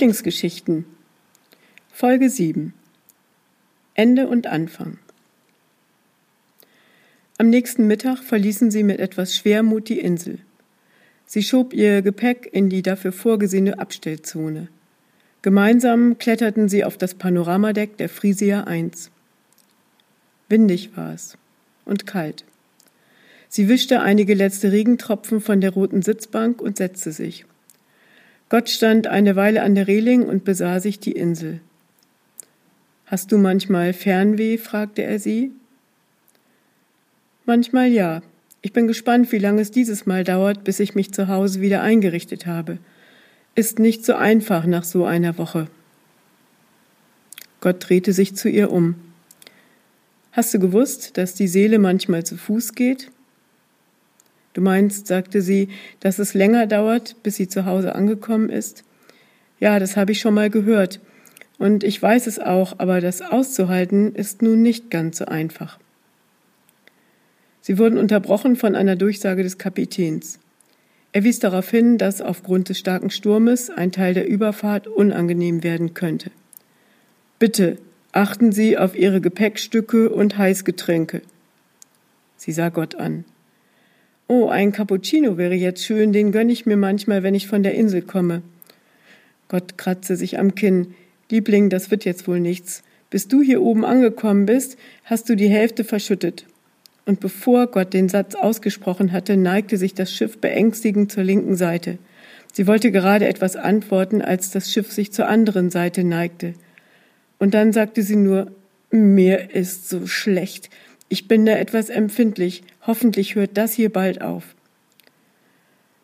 Lieblingsgeschichten Folge 7 Ende und Anfang Am nächsten Mittag verließen sie mit etwas Schwermut die Insel. Sie schob ihr Gepäck in die dafür vorgesehene Abstellzone. Gemeinsam kletterten sie auf das Panoramadeck der Frisia 1. Windig war es und kalt. Sie wischte einige letzte Regentropfen von der roten Sitzbank und setzte sich. Gott stand eine Weile an der Reling und besah sich die Insel. Hast du manchmal Fernweh? fragte er sie. Manchmal ja. Ich bin gespannt, wie lange es dieses Mal dauert, bis ich mich zu Hause wieder eingerichtet habe. Ist nicht so einfach nach so einer Woche. Gott drehte sich zu ihr um. Hast du gewusst, dass die Seele manchmal zu Fuß geht? Du meinst, sagte sie, dass es länger dauert, bis sie zu Hause angekommen ist? Ja, das habe ich schon mal gehört. Und ich weiß es auch, aber das auszuhalten ist nun nicht ganz so einfach. Sie wurden unterbrochen von einer Durchsage des Kapitäns. Er wies darauf hin, dass aufgrund des starken Sturmes ein Teil der Überfahrt unangenehm werden könnte. Bitte achten Sie auf Ihre Gepäckstücke und Heißgetränke. Sie sah Gott an. Oh, ein Cappuccino wäre jetzt schön, den gönne ich mir manchmal, wenn ich von der Insel komme. Gott kratzte sich am Kinn. Liebling, das wird jetzt wohl nichts. Bis du hier oben angekommen bist, hast du die Hälfte verschüttet. Und bevor Gott den Satz ausgesprochen hatte, neigte sich das Schiff beängstigend zur linken Seite. Sie wollte gerade etwas antworten, als das Schiff sich zur anderen Seite neigte. Und dann sagte sie nur, mir ist so schlecht. Ich bin da etwas empfindlich. Hoffentlich hört das hier bald auf.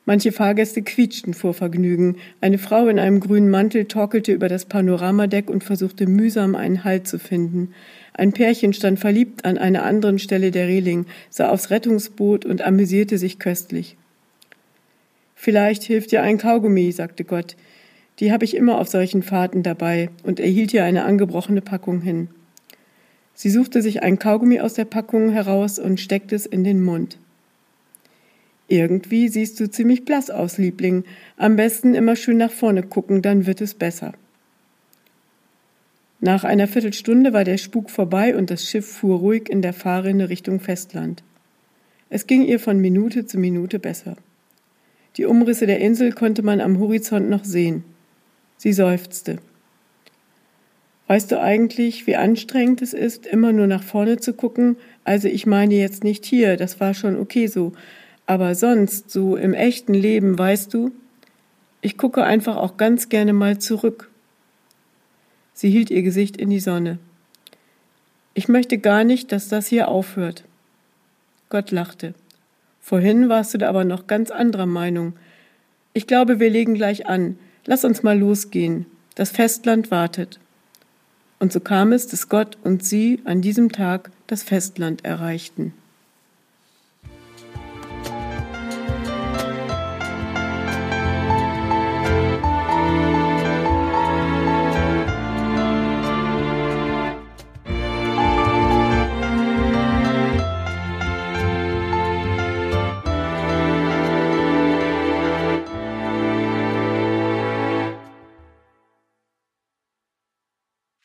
Manche Fahrgäste quietschten vor Vergnügen. Eine Frau in einem grünen Mantel torkelte über das Panoramadeck und versuchte mühsam einen Halt zu finden. Ein Pärchen stand verliebt an einer anderen Stelle der Reling, sah aufs Rettungsboot und amüsierte sich köstlich. Vielleicht hilft dir ein Kaugummi, sagte Gott. Die habe ich immer auf solchen Fahrten dabei und er hielt ihr eine angebrochene Packung hin. Sie suchte sich ein Kaugummi aus der Packung heraus und steckte es in den Mund. Irgendwie siehst du ziemlich blass aus, Liebling. Am besten immer schön nach vorne gucken, dann wird es besser. Nach einer Viertelstunde war der Spuk vorbei und das Schiff fuhr ruhig in der Fahrrinne Richtung Festland. Es ging ihr von Minute zu Minute besser. Die Umrisse der Insel konnte man am Horizont noch sehen. Sie seufzte. Weißt du eigentlich, wie anstrengend es ist, immer nur nach vorne zu gucken? Also ich meine jetzt nicht hier, das war schon okay so. Aber sonst, so im echten Leben, weißt du? Ich gucke einfach auch ganz gerne mal zurück. Sie hielt ihr Gesicht in die Sonne. Ich möchte gar nicht, dass das hier aufhört. Gott lachte. Vorhin warst du da aber noch ganz anderer Meinung. Ich glaube, wir legen gleich an. Lass uns mal losgehen. Das Festland wartet. Und so kam es, dass Gott und sie an diesem Tag das Festland erreichten.